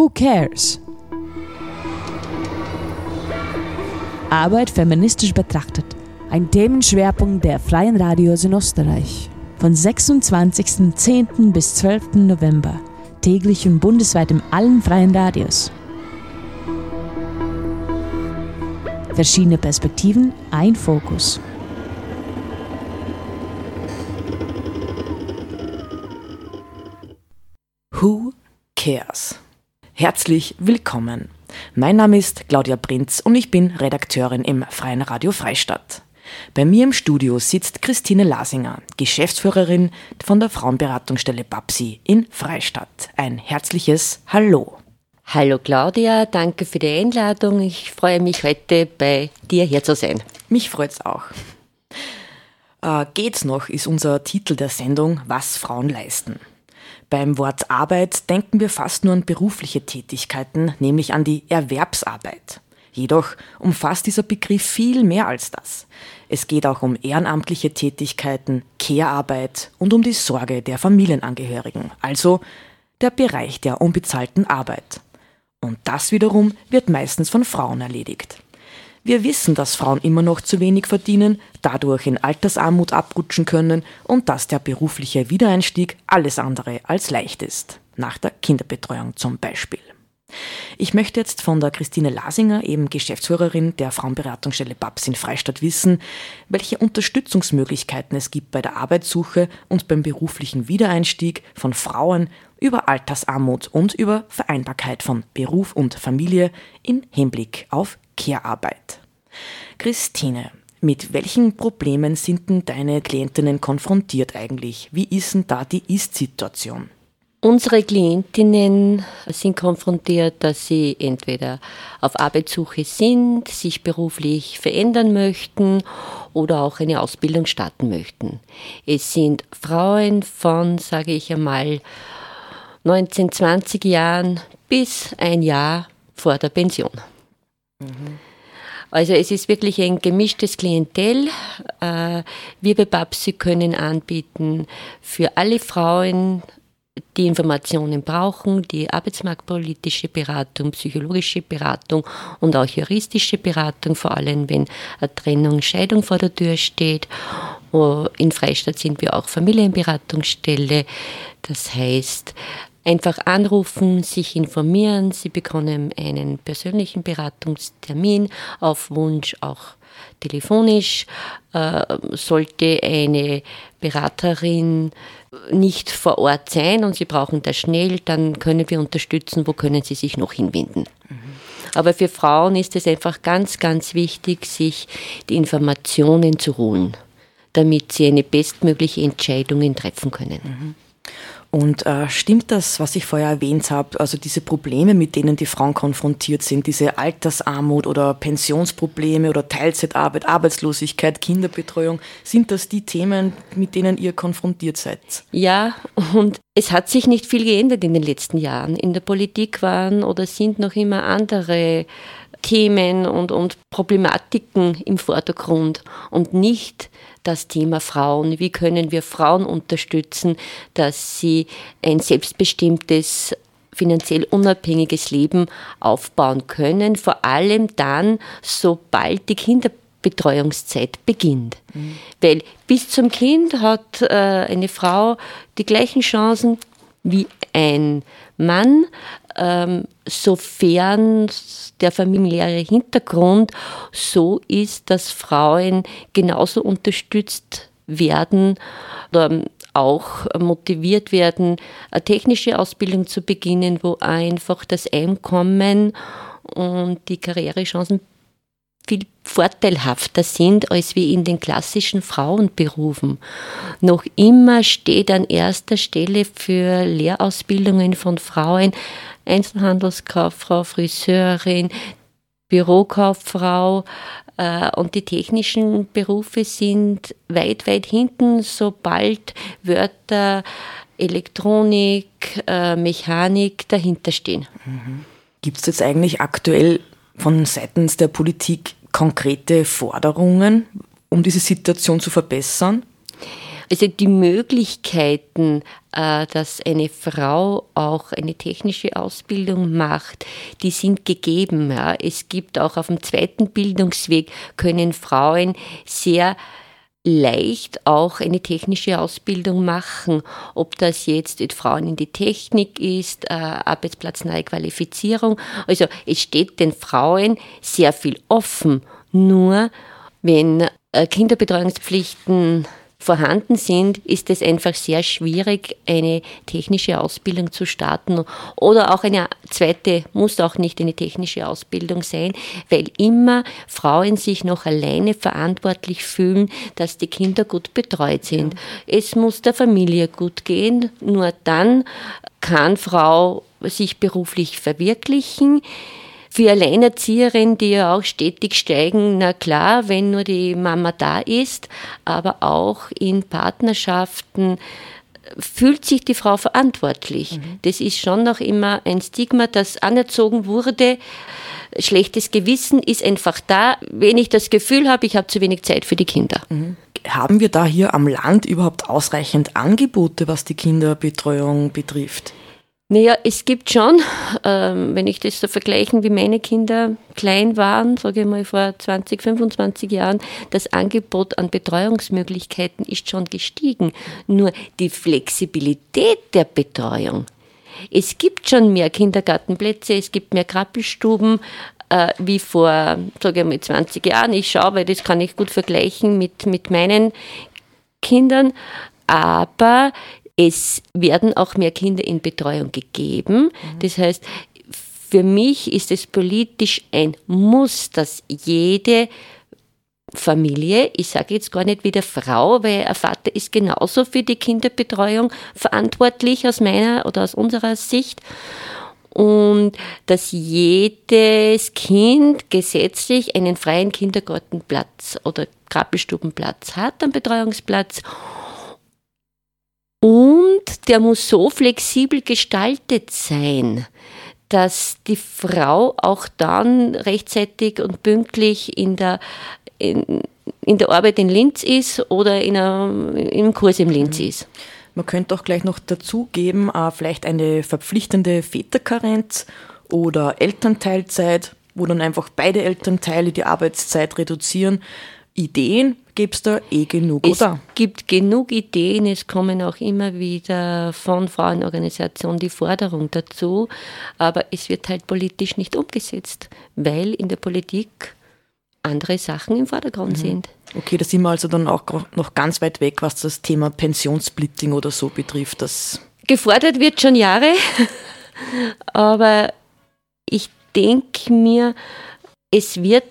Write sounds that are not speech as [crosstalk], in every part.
Who Cares? Arbeit feministisch betrachtet. Ein Themenschwerpunkt der Freien Radios in Österreich. Von 26.10. bis 12. November. Täglich und bundesweit in allen freien Radios. Verschiedene Perspektiven, ein Fokus. Who cares? Herzlich willkommen. Mein Name ist Claudia Prinz und ich bin Redakteurin im Freien Radio Freistadt. Bei mir im Studio sitzt Christine Lasinger, Geschäftsführerin von der Frauenberatungsstelle Babsi in Freistadt. Ein herzliches Hallo. Hallo Claudia, danke für die Einladung. Ich freue mich heute bei dir hier zu sein. Mich freut's auch. Äh, geht's noch ist unser Titel der Sendung Was Frauen leisten. Beim Wort Arbeit denken wir fast nur an berufliche Tätigkeiten, nämlich an die Erwerbsarbeit. Jedoch umfasst dieser Begriff viel mehr als das. Es geht auch um ehrenamtliche Tätigkeiten, Care-Arbeit und um die Sorge der Familienangehörigen, also der Bereich der unbezahlten Arbeit. Und das wiederum wird meistens von Frauen erledigt. Wir wissen, dass Frauen immer noch zu wenig verdienen, dadurch in Altersarmut abrutschen können und dass der berufliche Wiedereinstieg alles andere als leicht ist. Nach der Kinderbetreuung zum Beispiel. Ich möchte jetzt von der Christine Lasinger, eben Geschäftsführerin der Frauenberatungsstelle BABS in Freistadt, wissen, welche Unterstützungsmöglichkeiten es gibt bei der Arbeitssuche und beim beruflichen Wiedereinstieg von Frauen über Altersarmut und über Vereinbarkeit von Beruf und Familie im Hinblick auf Care-Arbeit. Christine, mit welchen Problemen sind denn deine Klientinnen konfrontiert eigentlich? Wie ist denn da die Ist-Situation? Unsere Klientinnen sind konfrontiert, dass sie entweder auf Arbeitssuche sind, sich beruflich verändern möchten oder auch eine Ausbildung starten möchten. Es sind Frauen von, sage ich einmal, 19, 20 Jahren bis ein Jahr vor der Pension. Also es ist wirklich ein gemischtes Klientel. Äh, wir bei Babsi können anbieten für alle Frauen, die Informationen brauchen, die arbeitsmarktpolitische Beratung, psychologische Beratung und auch juristische Beratung, vor allem wenn eine Trennung, Scheidung vor der Tür steht. Oh, in Freistadt sind wir auch Familienberatungsstelle. Das heißt, Einfach anrufen, sich informieren. Sie bekommen einen persönlichen Beratungstermin auf Wunsch auch telefonisch. Äh, sollte eine Beraterin nicht vor Ort sein und Sie brauchen das schnell, dann können wir unterstützen, wo können Sie sich noch hinwenden. Mhm. Aber für Frauen ist es einfach ganz, ganz wichtig, sich die Informationen zu holen, damit sie eine bestmögliche Entscheidung treffen können. Mhm. Und äh, stimmt das, was ich vorher erwähnt habe, also diese Probleme, mit denen die Frauen konfrontiert sind, diese Altersarmut oder Pensionsprobleme oder Teilzeitarbeit, Arbeitslosigkeit, Kinderbetreuung, sind das die Themen, mit denen ihr konfrontiert seid? Ja, und es hat sich nicht viel geändert in den letzten Jahren. In der Politik waren oder sind noch immer andere Themen und, und Problematiken im Vordergrund und nicht das Thema Frauen. Wie können wir Frauen unterstützen, dass sie ein selbstbestimmtes finanziell unabhängiges Leben aufbauen können, vor allem dann, sobald die Kinderbetreuungszeit beginnt. Mhm. Weil bis zum Kind hat äh, eine Frau die gleichen Chancen wie ein Mann, ähm, sofern der familiäre Hintergrund so ist, dass Frauen genauso unterstützt werden oder auch motiviert werden, eine technische Ausbildung zu beginnen, wo einfach das Einkommen und die Karrierechancen viel vorteilhafter sind als wie in den klassischen Frauenberufen. Noch immer steht an erster Stelle für Lehrausbildungen von Frauen Einzelhandelskauffrau, Friseurin, Bürokauffrau äh, und die technischen Berufe sind weit, weit hinten, sobald Wörter Elektronik, äh, Mechanik dahinter stehen. Mhm. Gibt es jetzt eigentlich aktuell von seitens der Politik konkrete Forderungen, um diese Situation zu verbessern? Also die Möglichkeiten, äh, dass eine Frau auch eine technische Ausbildung macht, die sind gegeben. Es gibt auch auf dem zweiten Bildungsweg können Frauen sehr leicht auch eine technische Ausbildung machen, ob das jetzt mit Frauen in die Technik ist, äh, arbeitsplatznahe Qualifizierung. Also es steht den Frauen sehr viel offen. Nur wenn äh, Kinderbetreuungspflichten vorhanden sind, ist es einfach sehr schwierig, eine technische Ausbildung zu starten. Oder auch eine zweite, muss auch nicht eine technische Ausbildung sein, weil immer Frauen sich noch alleine verantwortlich fühlen, dass die Kinder gut betreut sind. Ja. Es muss der Familie gut gehen, nur dann kann Frau sich beruflich verwirklichen. Für Alleinerzieherinnen, die ja auch stetig steigen, na klar, wenn nur die Mama da ist, aber auch in Partnerschaften fühlt sich die Frau verantwortlich. Mhm. Das ist schon noch immer ein Stigma, das anerzogen wurde. Schlechtes Gewissen ist einfach da, wenn ich das Gefühl habe, ich habe zu wenig Zeit für die Kinder. Mhm. Haben wir da hier am Land überhaupt ausreichend Angebote, was die Kinderbetreuung betrifft? Naja, es gibt schon, ähm, wenn ich das so vergleichen, wie meine Kinder klein waren, sage ich mal vor 20, 25 Jahren, das Angebot an Betreuungsmöglichkeiten ist schon gestiegen. Nur die Flexibilität der Betreuung. Es gibt schon mehr Kindergartenplätze, es gibt mehr Krabbelstuben, äh, wie vor, sage ich mal, 20 Jahren. Ich schaue, weil das kann ich gut vergleichen mit, mit meinen Kindern. Aber es werden auch mehr Kinder in Betreuung gegeben. Das heißt, für mich ist es politisch ein Muss, dass jede Familie, ich sage jetzt gar nicht wieder Frau, weil ein Vater ist genauso für die Kinderbetreuung verantwortlich aus meiner oder aus unserer Sicht. Und dass jedes Kind gesetzlich einen freien Kindergartenplatz oder Krabbelstubenplatz hat, einen Betreuungsplatz und der muss so flexibel gestaltet sein, dass die Frau auch dann rechtzeitig und pünktlich in der, in, in der Arbeit in Linz ist oder in einem, im Kurs in Linz mhm. ist. Man könnte auch gleich noch dazugeben, äh, vielleicht eine verpflichtende Väterkarenz oder Elternteilzeit, wo dann einfach beide Elternteile die Arbeitszeit reduzieren. Ideen gibt es da eh genug, es oder? Es gibt genug Ideen, es kommen auch immer wieder von Frauenorganisationen die Forderung dazu, aber es wird halt politisch nicht umgesetzt, weil in der Politik andere Sachen im Vordergrund mhm. sind. Okay, da sind wir also dann auch noch ganz weit weg, was das Thema Pensionssplitting oder so betrifft. Das Gefordert wird schon Jahre, [laughs] aber ich denke mir, es wird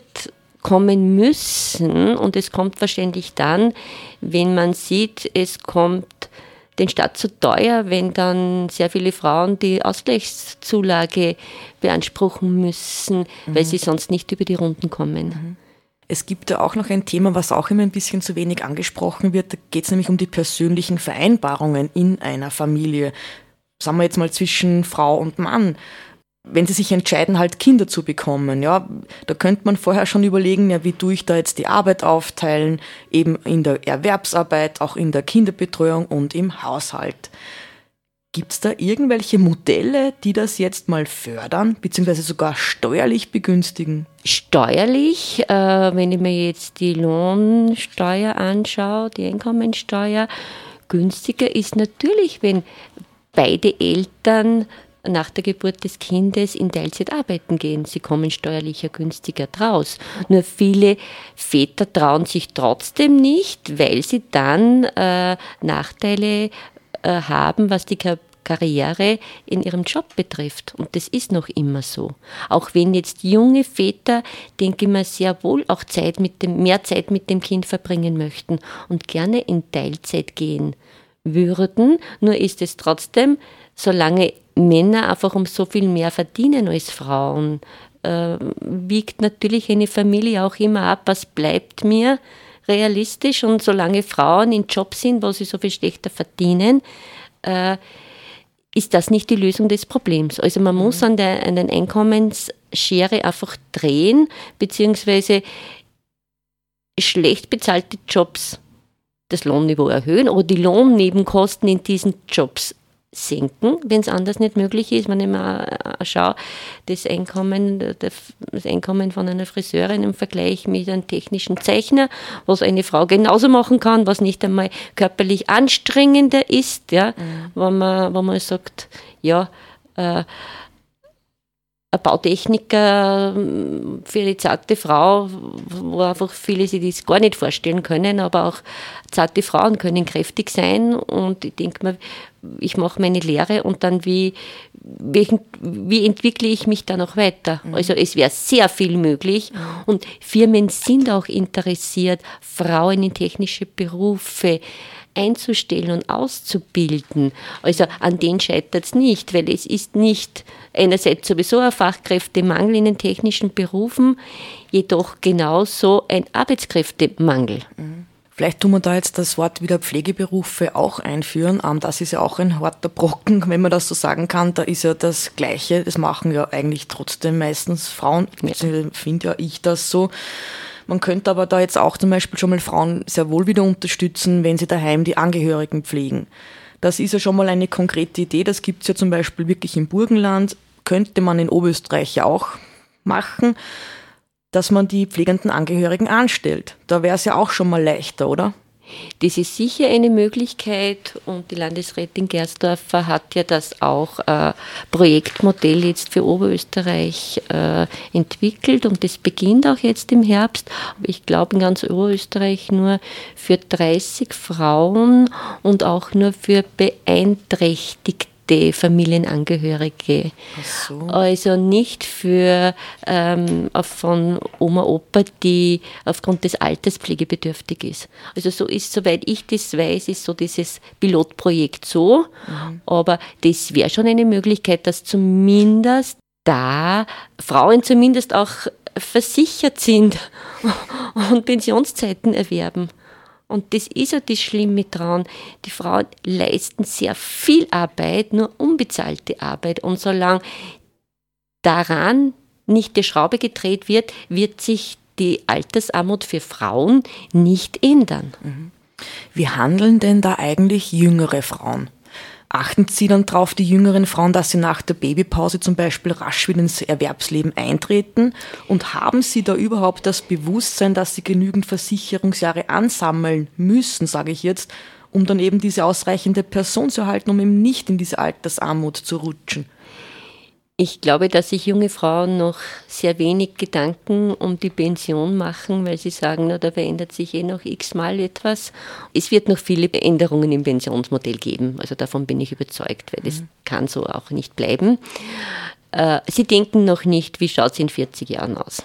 kommen müssen und es kommt wahrscheinlich dann, wenn man sieht, es kommt den Staat zu teuer, wenn dann sehr viele Frauen die Ausgleichszulage beanspruchen müssen, mhm. weil sie sonst nicht über die Runden kommen. Mhm. Es gibt ja auch noch ein Thema, was auch immer ein bisschen zu wenig angesprochen wird. Da geht es nämlich um die persönlichen Vereinbarungen in einer Familie. Sagen wir jetzt mal zwischen Frau und Mann wenn sie sich entscheiden, halt Kinder zu bekommen, ja, da könnte man vorher schon überlegen, ja, wie tue ich da jetzt die Arbeit aufteilen, eben in der Erwerbsarbeit, auch in der Kinderbetreuung und im Haushalt. Gibt es da irgendwelche Modelle, die das jetzt mal fördern, beziehungsweise sogar steuerlich begünstigen? Steuerlich, äh, wenn ich mir jetzt die Lohnsteuer anschaue, die Einkommensteuer, günstiger ist natürlich, wenn beide Eltern nach der Geburt des Kindes in Teilzeit arbeiten gehen. Sie kommen steuerlicher günstiger draus. Nur viele Väter trauen sich trotzdem nicht, weil sie dann äh, Nachteile äh, haben, was die Karriere in ihrem Job betrifft. Und das ist noch immer so. Auch wenn jetzt junge Väter, denke ich mal, sehr wohl auch Zeit mit dem, mehr Zeit mit dem Kind verbringen möchten und gerne in Teilzeit gehen würden, nur ist es trotzdem, solange Männer einfach um so viel mehr verdienen als Frauen, äh, wiegt natürlich eine Familie auch immer ab, was bleibt mir realistisch. Und solange Frauen in Jobs sind, wo sie so viel schlechter verdienen, äh, ist das nicht die Lösung des Problems. Also man muss mhm. an der, an den Einkommensschere einfach drehen, beziehungsweise schlecht bezahlte Jobs das Lohnniveau erhöhen oder die Lohnnebenkosten in diesen Jobs senken, wenn es anders nicht möglich ist. Wenn ich mal schaue, das Einkommen, das Einkommen von einer Friseurin im Vergleich mit einem technischen Zeichner, was eine Frau genauso machen kann, was nicht einmal körperlich anstrengender ist, ja, mhm. wo, man, wo man sagt, ja, äh, Bautechniker für eine zarte Frau, wo einfach viele sich das gar nicht vorstellen können, aber auch zarte Frauen können kräftig sein und ich denke mir, ich mache meine Lehre und dann wie, welchen, wie entwickle ich mich da noch weiter? Mhm. Also es wäre sehr viel möglich und Firmen sind auch interessiert, Frauen in technische Berufe einzustellen und auszubilden. Also an denen scheitert es nicht, weil es ist nicht einerseits sowieso ein Fachkräftemangel in den technischen Berufen, jedoch genauso ein Arbeitskräftemangel. Mhm. Vielleicht tun wir da jetzt das Wort wieder Pflegeberufe auch einführen. Ähm, das ist ja auch ein harter Brocken, [laughs] wenn man das so sagen kann. Da ist ja das Gleiche. Das machen ja eigentlich trotzdem meistens Frauen. Ja. Finde ja ich das so. Man könnte aber da jetzt auch zum Beispiel schon mal Frauen sehr wohl wieder unterstützen, wenn sie daheim die Angehörigen pflegen. Das ist ja schon mal eine konkrete Idee. Das gibt es ja zum Beispiel wirklich im Burgenland. Könnte man in Oberösterreich ja auch machen, dass man die pflegenden Angehörigen anstellt. Da wäre es ja auch schon mal leichter, oder? Das ist sicher eine Möglichkeit und die Landesrätin Gersdorfer hat ja das auch äh, Projektmodell jetzt für Oberösterreich äh, entwickelt und das beginnt auch jetzt im Herbst. Aber ich glaube in ganz Oberösterreich nur für 30 Frauen und auch nur für beeinträchtigte die Familienangehörige. So. Also nicht für ähm, von Oma, Opa, die aufgrund des Alters pflegebedürftig ist. Also so ist, soweit ich das weiß, ist so dieses Pilotprojekt so. Mhm. Aber das wäre schon eine Möglichkeit, dass zumindest da Frauen zumindest auch versichert sind [laughs] und Pensionszeiten erwerben. Und das ist ja das Schlimme dran. Die Frauen leisten sehr viel Arbeit, nur unbezahlte Arbeit. Und solange daran nicht die Schraube gedreht wird, wird sich die Altersarmut für Frauen nicht ändern. Mhm. Wie handeln denn da eigentlich jüngere Frauen? Achten Sie dann darauf, die jüngeren Frauen, dass sie nach der Babypause zum Beispiel rasch wieder ins Erwerbsleben eintreten? Und haben Sie da überhaupt das Bewusstsein, dass Sie genügend Versicherungsjahre ansammeln müssen, sage ich jetzt, um dann eben diese ausreichende Person zu erhalten, um eben nicht in diese Altersarmut zu rutschen? Ich glaube, dass sich junge Frauen noch sehr wenig Gedanken um die Pension machen, weil sie sagen, na, da verändert sich eh noch x-mal etwas. Es wird noch viele Änderungen im Pensionsmodell geben. Also davon bin ich überzeugt, weil das mhm. kann so auch nicht bleiben. Äh, sie denken noch nicht, wie schaut es in 40 Jahren aus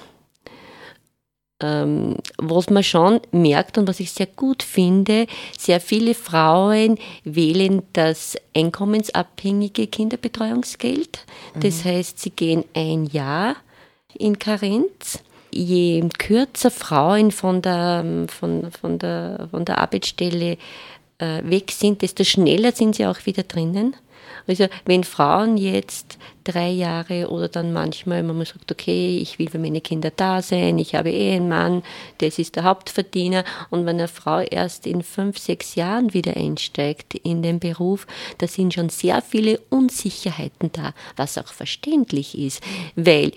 ähm, was man schon merkt und was ich sehr gut finde, sehr viele Frauen wählen das einkommensabhängige Kinderbetreuungsgeld. Das mhm. heißt, sie gehen ein Jahr in Karenz. Je kürzer Frauen von der, von, von der, von der Arbeitsstelle äh, weg sind, desto schneller sind sie auch wieder drinnen. Also wenn Frauen jetzt drei Jahre oder dann manchmal, wenn man sagt, okay, ich will für meine Kinder da sein, ich habe eh einen Mann, das ist der Hauptverdiener und wenn eine Frau erst in fünf, sechs Jahren wieder einsteigt in den Beruf, da sind schon sehr viele Unsicherheiten da, was auch verständlich ist, weil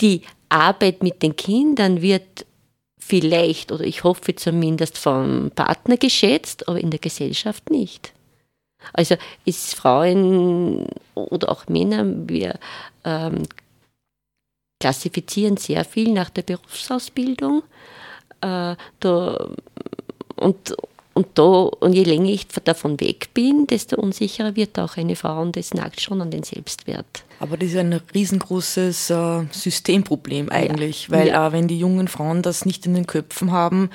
die Arbeit mit den Kindern wird vielleicht oder ich hoffe zumindest vom Partner geschätzt, aber in der Gesellschaft nicht. Also ist Frauen oder auch Männer, wir ähm, klassifizieren sehr viel nach der Berufsausbildung. Äh, da, und, und, da, und je länger ich davon weg bin, desto unsicherer wird auch eine Frau und das nagt schon an den Selbstwert. Aber das ist ein riesengroßes äh, Systemproblem eigentlich, ja. weil ja. Äh, wenn die jungen Frauen das nicht in den Köpfen haben,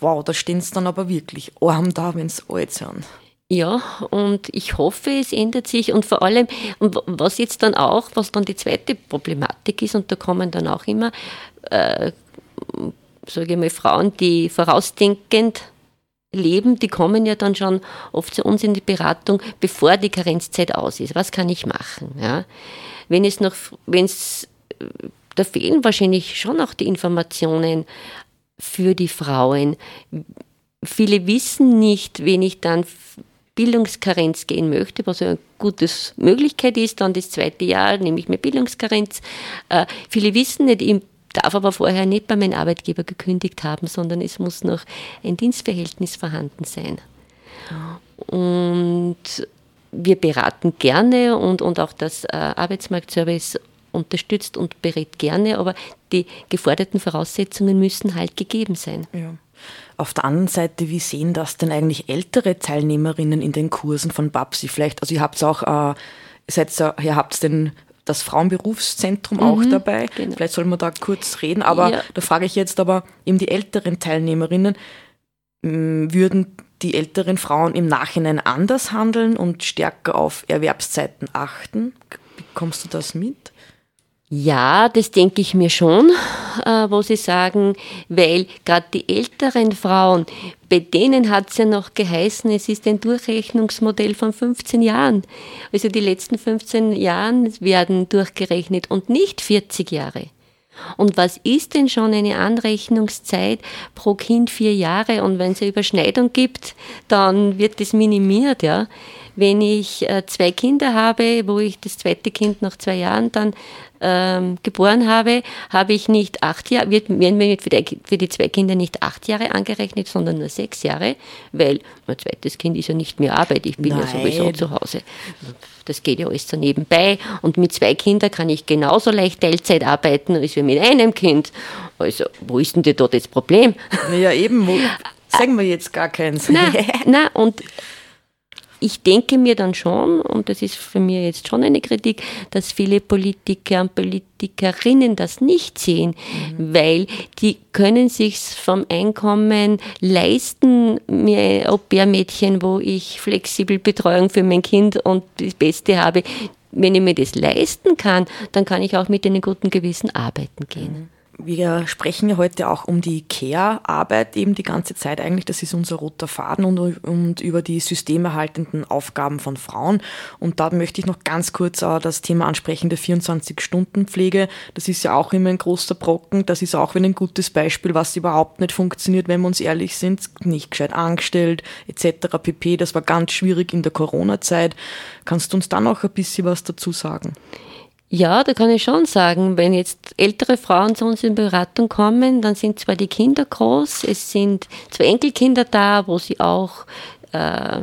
wow, da stehen sie dann aber wirklich arm da, wenn sie alt sind. Ja, und ich hoffe, es ändert sich und vor allem, was jetzt dann auch, was dann die zweite Problematik ist, und da kommen dann auch immer, äh, sage ich mal, Frauen, die vorausdenkend leben, die kommen ja dann schon oft zu uns in die Beratung, bevor die Karenzzeit aus ist. Was kann ich machen? Ja? Wenn es noch, wenn es, da fehlen wahrscheinlich schon auch die Informationen für die Frauen viele wissen nicht, wenn ich dann Bildungskarenz gehen möchte, was eine gute Möglichkeit ist, dann das zweite Jahr nehme ich mir Bildungskarenz. Äh, viele wissen nicht, ich darf aber vorher nicht bei meinem Arbeitgeber gekündigt haben, sondern es muss noch ein Dienstverhältnis vorhanden sein. Und wir beraten gerne und, und auch das äh, Arbeitsmarktservice unterstützt und berät gerne, aber die geforderten Voraussetzungen müssen halt gegeben sein. Ja. Auf der anderen Seite, wie sehen das denn eigentlich ältere Teilnehmerinnen in den Kursen von Babsi? Vielleicht, also ihr habt auch, äh, seid, ihr habt den das Frauenberufszentrum mhm, auch dabei. Genau. Vielleicht soll man da kurz reden, aber ja. da frage ich jetzt aber eben die älteren Teilnehmerinnen, würden die älteren Frauen im Nachhinein anders handeln und stärker auf Erwerbszeiten achten? Bekommst du das mit? Ja, das denke ich mir schon, äh, wo Sie sagen, weil gerade die älteren Frauen, bei denen hat es ja noch geheißen, es ist ein Durchrechnungsmodell von 15 Jahren. Also die letzten 15 Jahren werden durchgerechnet und nicht 40 Jahre. Und was ist denn schon eine Anrechnungszeit pro Kind vier Jahre? Und wenn es eine Überschneidung gibt, dann wird das minimiert, ja. Wenn ich äh, zwei Kinder habe, wo ich das zweite Kind nach zwei Jahren dann ähm, geboren habe, habe ich nicht acht Jahre, wird, werden mir für die, für die zwei Kinder nicht acht Jahre angerechnet, sondern nur sechs Jahre, weil mein zweites Kind ist ja nicht mehr Arbeit, ich bin Nein. ja sowieso zu Hause. Das geht ja alles so nebenbei und mit zwei Kindern kann ich genauso leicht Teilzeit arbeiten als mit einem Kind. Also, wo ist denn da das Problem? Ja, eben, wo, [laughs] sagen wir jetzt gar keins. Nein, [laughs] nein, und ich denke mir dann schon, und das ist für mich jetzt schon eine Kritik, dass viele Politiker und Politikerinnen das nicht sehen, mhm. weil die können sich vom Einkommen leisten, mir Au-pair-Mädchen, wo ich flexibel Betreuung für mein Kind und das Beste habe. Wenn ich mir das leisten kann, dann kann ich auch mit einem guten Gewissen arbeiten gehen. Mhm. Wir sprechen ja heute auch um die Care-Arbeit eben die ganze Zeit eigentlich. Das ist unser roter Faden und, und über die systemerhaltenden Aufgaben von Frauen. Und da möchte ich noch ganz kurz äh, das Thema ansprechen der 24-Stunden-Pflege. Das ist ja auch immer ein großer Brocken. Das ist auch wieder ein gutes Beispiel, was überhaupt nicht funktioniert, wenn wir uns ehrlich sind. Nicht gescheit angestellt etc. pp. Das war ganz schwierig in der Corona-Zeit. Kannst du uns da noch ein bisschen was dazu sagen? Ja, da kann ich schon sagen, wenn jetzt ältere Frauen zu uns in Beratung kommen, dann sind zwar die Kinder groß, es sind zwei Enkelkinder da, wo sie auch äh,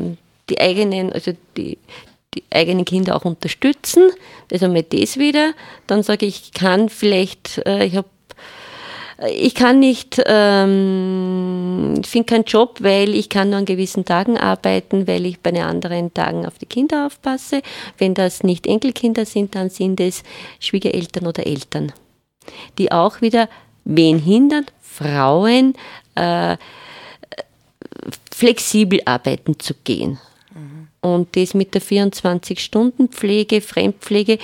die eigenen, also die, die eigenen Kinder auch unterstützen. Also mit das wieder. Dann sage ich, ich kann vielleicht, äh, ich habe ich kann nicht, ähm, ich finde keinen Job, weil ich kann nur an gewissen Tagen arbeiten, weil ich bei den anderen Tagen auf die Kinder aufpasse. Wenn das nicht Enkelkinder sind, dann sind es Schwiegereltern oder Eltern, die auch wieder wen hindern? Frauen äh, flexibel arbeiten zu gehen. Und das mit der 24-Stunden-Pflege, Fremdpflege,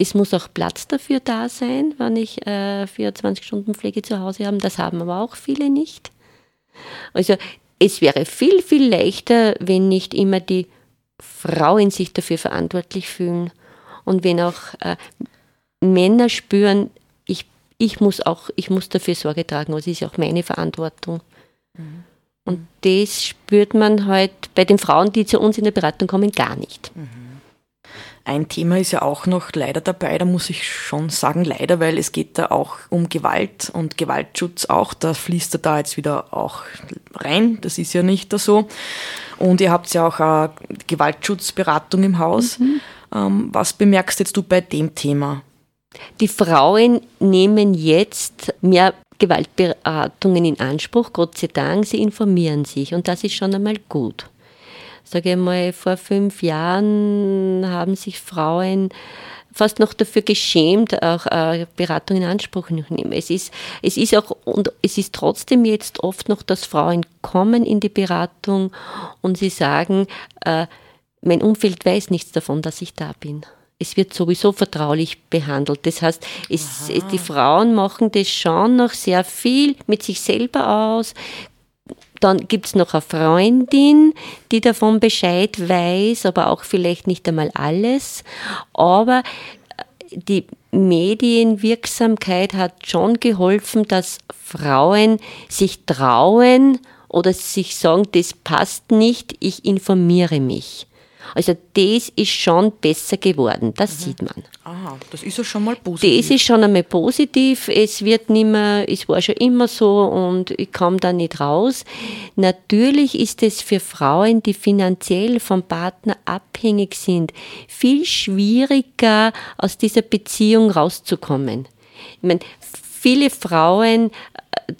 es muss auch Platz dafür da sein, wenn ich äh, 24-Stunden-Pflege zu Hause habe. Das haben aber auch viele nicht. Also es wäre viel, viel leichter, wenn nicht immer die Frauen sich dafür verantwortlich fühlen und wenn auch äh, Männer spüren, ich, ich, muss auch, ich muss dafür Sorge tragen, also ist ja auch meine Verantwortung. Mhm. Und das spürt man halt bei den Frauen, die zu uns in der Beratung kommen, gar nicht. Mhm. Ein Thema ist ja auch noch leider dabei, da muss ich schon sagen leider, weil es geht da auch um Gewalt und Gewaltschutz auch. Da fließt er da jetzt wieder auch rein. Das ist ja nicht so. Und ihr habt ja auch eine Gewaltschutzberatung im Haus. Mhm. Ähm, was bemerkst jetzt du bei dem Thema? Die Frauen nehmen jetzt mehr Gewaltberatungen in Anspruch, Gott sei Dank, sie informieren sich und das ist schon einmal gut. Sage ich mal, vor fünf Jahren haben sich Frauen fast noch dafür geschämt, auch äh, Beratung in Anspruch zu nehmen. Es ist, es ist auch, und es ist trotzdem jetzt oft noch, dass Frauen kommen in die Beratung und sie sagen, äh, mein Umfeld weiß nichts davon, dass ich da bin es wird sowieso vertraulich behandelt. Das heißt, es, die Frauen machen das schon noch sehr viel mit sich selber aus. Dann gibt es noch eine Freundin, die davon Bescheid weiß, aber auch vielleicht nicht einmal alles. Aber äh, die Medienwirksamkeit hat schon geholfen, dass Frauen sich trauen oder sich sagen, das passt nicht, ich informiere mich. Also das ist schon besser geworden, das mhm. sieht man. Aha, das ist ja schon mal positiv. Das ist schon einmal positiv. Es wird nicht mehr, es war schon immer so und ich komme da nicht raus. Natürlich ist es für Frauen, die finanziell vom Partner abhängig sind, viel schwieriger aus dieser Beziehung rauszukommen. Ich meine, viele Frauen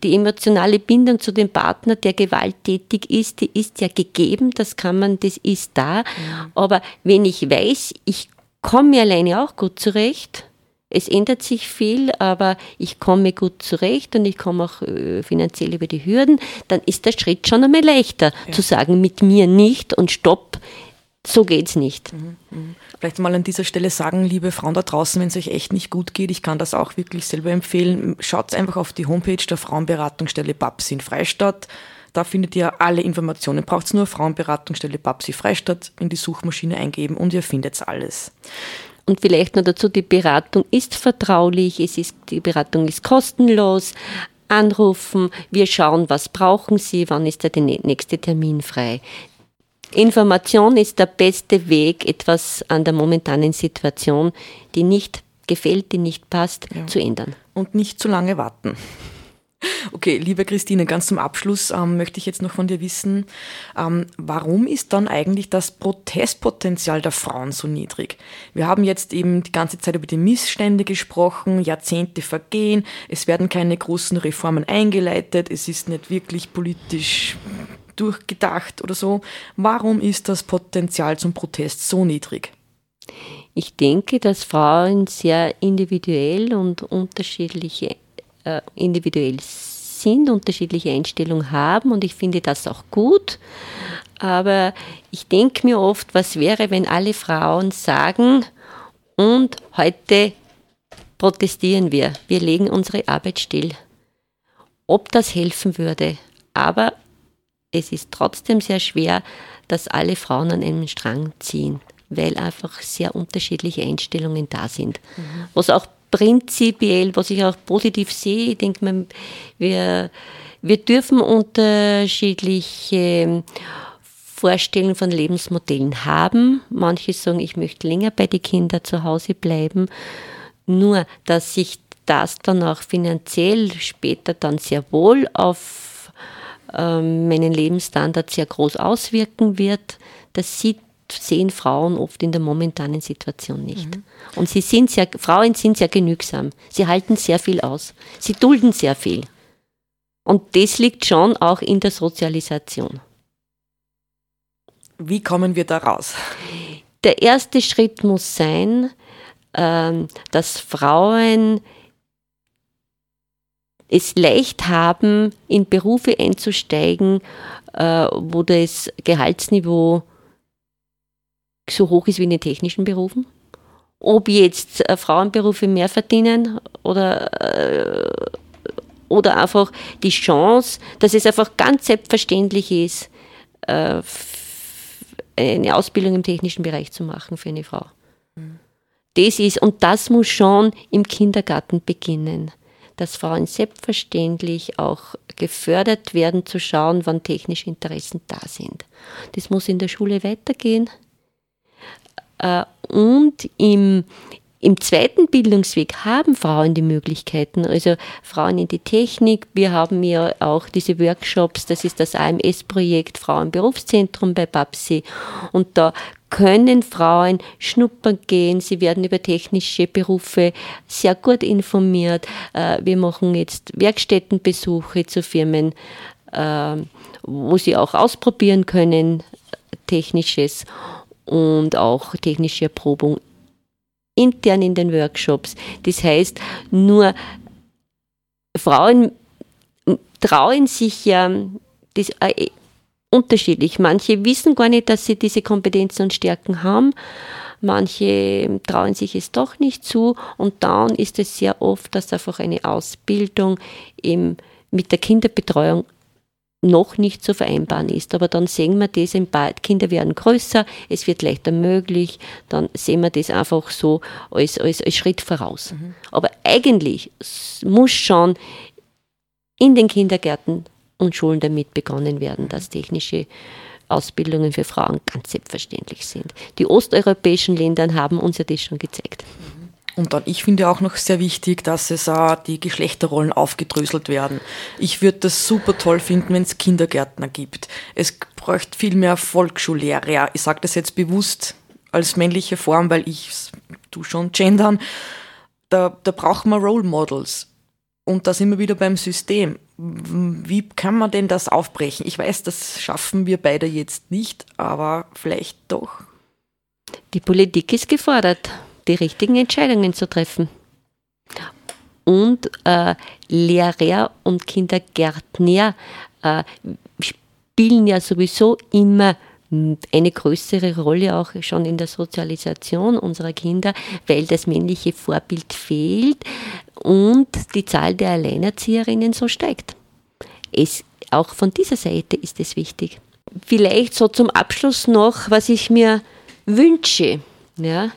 die emotionale Bindung zu dem Partner, der gewalttätig ist, die ist ja gegeben, das kann man, das ist da. Mhm. Aber wenn ich weiß, ich komme mir alleine auch gut zurecht, es ändert sich viel, aber ich komme gut zurecht und ich komme auch äh, finanziell über die Hürden, dann ist der Schritt schon einmal leichter, ja. zu sagen, mit mir nicht und stopp, so geht's nicht. Mhm, mhm. Vielleicht mal an dieser Stelle sagen, liebe Frauen da draußen, wenn es euch echt nicht gut geht, ich kann das auch wirklich selber empfehlen, schaut einfach auf die Homepage der Frauenberatungsstelle Babsi in Freistadt. Da findet ihr alle Informationen. Braucht nur Frauenberatungsstelle Babsi Freistadt in die Suchmaschine eingeben und ihr findet alles. Und vielleicht noch dazu, die Beratung ist vertraulich, es ist, die Beratung ist kostenlos. Anrufen, wir schauen, was brauchen Sie, wann ist der nächste Termin frei. Information ist der beste Weg, etwas an der momentanen Situation, die nicht gefällt, die nicht passt, ja. zu ändern. Und nicht zu lange warten. Okay, liebe Christine, ganz zum Abschluss ähm, möchte ich jetzt noch von dir wissen, ähm, warum ist dann eigentlich das Protestpotenzial der Frauen so niedrig? Wir haben jetzt eben die ganze Zeit über die Missstände gesprochen, Jahrzehnte vergehen, es werden keine großen Reformen eingeleitet, es ist nicht wirklich politisch durchgedacht oder so. Warum ist das Potenzial zum Protest so niedrig? Ich denke, dass Frauen sehr individuell und unterschiedliche äh, individuell sind, unterschiedliche Einstellungen haben und ich finde das auch gut. Aber ich denke mir oft, was wäre, wenn alle Frauen sagen, und heute protestieren wir, wir legen unsere Arbeit still. Ob das helfen würde. Aber es ist trotzdem sehr schwer, dass alle Frauen an einem Strang ziehen, weil einfach sehr unterschiedliche Einstellungen da sind. Mhm. Was auch prinzipiell, was ich auch positiv sehe, ich denke mal, wir, wir dürfen unterschiedliche Vorstellungen von Lebensmodellen haben. Manche sagen, ich möchte länger bei den Kindern zu Hause bleiben. Nur, dass sich das dann auch finanziell später dann sehr wohl auf ähm, meinen Lebensstandard sehr groß auswirken wird, das sieht, sehen Frauen oft in der momentanen Situation nicht. Mhm. Und sie sind sehr, Frauen sind sehr genügsam. Sie halten sehr viel aus. Sie dulden sehr viel. Und das liegt schon auch in der Sozialisation. Wie kommen wir da raus? Der erste Schritt muss sein, ähm, dass Frauen es leicht haben, in Berufe einzusteigen, äh, wo das Gehaltsniveau so hoch ist wie in den technischen Berufen. Ob jetzt äh, Frauenberufe mehr verdienen oder, äh, oder einfach die Chance, dass es einfach ganz selbstverständlich ist, eine Ausbildung im technischen Bereich zu machen für eine Frau. Mhm. Das ist, und das muss schon im Kindergarten beginnen dass Frauen selbstverständlich auch gefördert werden, zu schauen, wann technische Interessen da sind. Das muss in der Schule weitergehen. Äh, und im, im zweiten Bildungsweg haben Frauen die Möglichkeiten, also Frauen in die Technik. Wir haben ja auch diese Workshops, das ist das AMS-Projekt Frauenberufszentrum bei Babsi. Und da können Frauen schnuppern gehen, sie werden über technische Berufe sehr gut informiert. Äh, wir machen jetzt Werkstättenbesuche zu Firmen, äh, wo sie auch ausprobieren können, technisches und auch technische Erprobung intern in den Workshops. Das heißt, nur Frauen trauen sich ja, das äh, unterschiedlich. Manche wissen gar nicht, dass sie diese Kompetenzen und Stärken haben. Manche trauen sich es doch nicht zu und dann ist es sehr oft, dass einfach eine Ausbildung im, mit der Kinderbetreuung noch nicht zu vereinbaren ist. Aber dann sehen wir das, Kinder werden größer, es wird leichter möglich, dann sehen wir das einfach so als, als, als Schritt voraus. Mhm. Aber eigentlich muss schon in den Kindergärten und Schulen damit begonnen werden, dass technische Ausbildungen für Frauen ganz selbstverständlich sind. Die osteuropäischen Länder haben uns ja das schon gezeigt. Und dann, ich finde auch noch sehr wichtig, dass es auch die Geschlechterrollen aufgedröselt werden. Ich würde das super toll finden, wenn es Kindergärtner gibt. Es bräuchte viel mehr Volksschullehrer. Ich sage das jetzt bewusst als männliche Form, weil ich tu schon gendern. Da, da brauchen wir Role Models. Und da sind wir wieder beim System. Wie kann man denn das aufbrechen? Ich weiß, das schaffen wir beide jetzt nicht, aber vielleicht doch. Die Politik ist gefordert die richtigen Entscheidungen zu treffen. Und äh, Lehrer und Kindergärtner äh, spielen ja sowieso immer eine größere Rolle auch schon in der Sozialisation unserer Kinder, weil das männliche Vorbild fehlt und die Zahl der Alleinerzieherinnen so steigt. Es, auch von dieser Seite ist es wichtig. Vielleicht so zum Abschluss noch, was ich mir wünsche. Ja,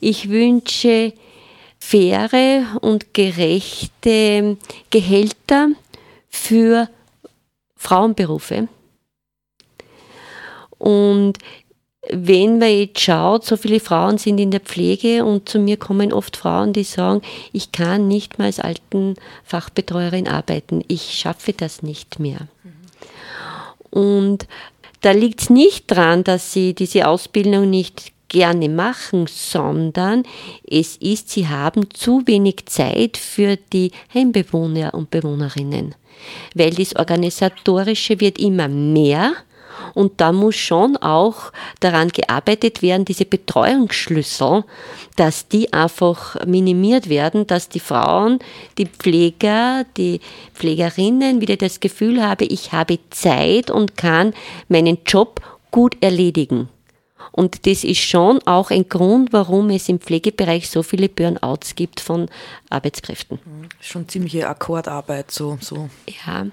ich wünsche faire und gerechte Gehälter für Frauenberufe. Und wenn man jetzt schaut, so viele Frauen sind in der Pflege und zu mir kommen oft Frauen, die sagen, ich kann nicht mehr als Altenfachbetreuerin arbeiten, ich schaffe das nicht mehr. Und da liegt es nicht daran, dass sie diese Ausbildung nicht gerne machen, sondern es ist, sie haben zu wenig Zeit für die Heimbewohner und Bewohnerinnen, weil das Organisatorische wird immer mehr und da muss schon auch daran gearbeitet werden, diese Betreuungsschlüssel, dass die einfach minimiert werden, dass die Frauen, die Pfleger, die Pflegerinnen wieder das Gefühl haben, ich habe Zeit und kann meinen Job gut erledigen. Und das ist schon auch ein Grund, warum es im Pflegebereich so viele Burnouts gibt von Arbeitskräften. Mhm. Schon ziemliche Akkordarbeit, so. so. Ja,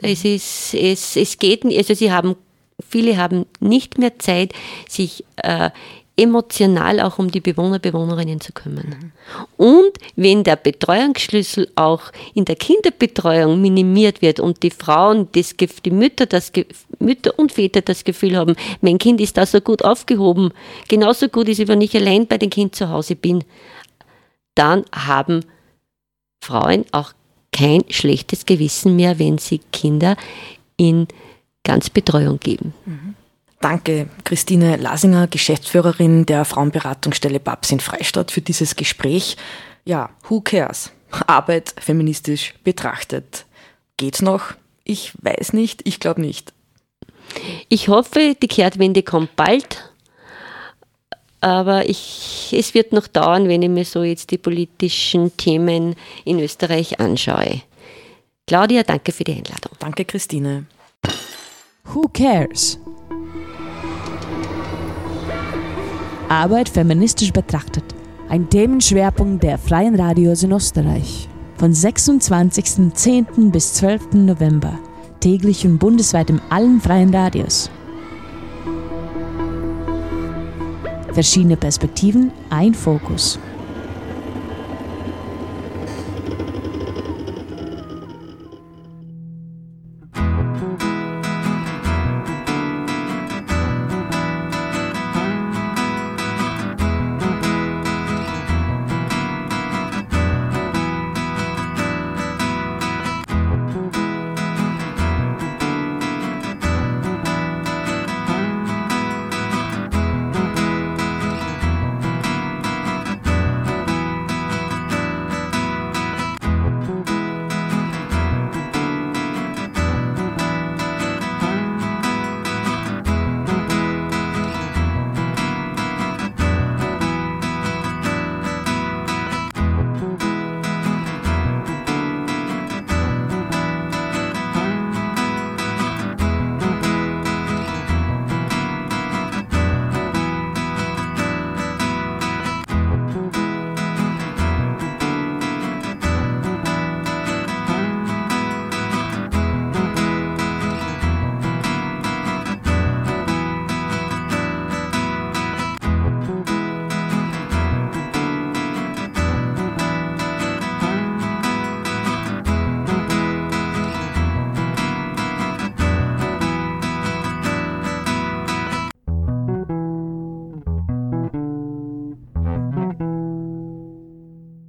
es ist, es, es geht, also sie haben, viele haben nicht mehr Zeit, sich äh, emotional auch um die Bewohner, Bewohnerinnen zu kümmern. Und wenn der Betreuungsschlüssel auch in der Kinderbetreuung minimiert wird und die Frauen, das, die Mütter, das, Mütter und Väter das Gefühl haben, mein Kind ist da so gut aufgehoben, genauso gut ist, wenn ich allein bei dem Kind zu Hause bin, dann haben Frauen auch kein schlechtes Gewissen mehr, wenn sie Kinder in Ganzbetreuung geben. Mhm. Danke, Christine Lasinger, Geschäftsführerin der Frauenberatungsstelle BABS in Freistadt, für dieses Gespräch. Ja, who cares? Arbeit feministisch betrachtet. Geht's noch? Ich weiß nicht, ich glaube nicht. Ich hoffe, die Kehrtwende kommt bald, aber ich, es wird noch dauern, wenn ich mir so jetzt die politischen Themen in Österreich anschaue. Claudia, danke für die Einladung. Danke, Christine. Who cares? Arbeit feministisch betrachtet. Ein Themenschwerpunkt der Freien Radios in Österreich. Von 26.10. bis 12. November. Täglich und bundesweit in allen freien Radios. Verschiedene Perspektiven, ein Fokus.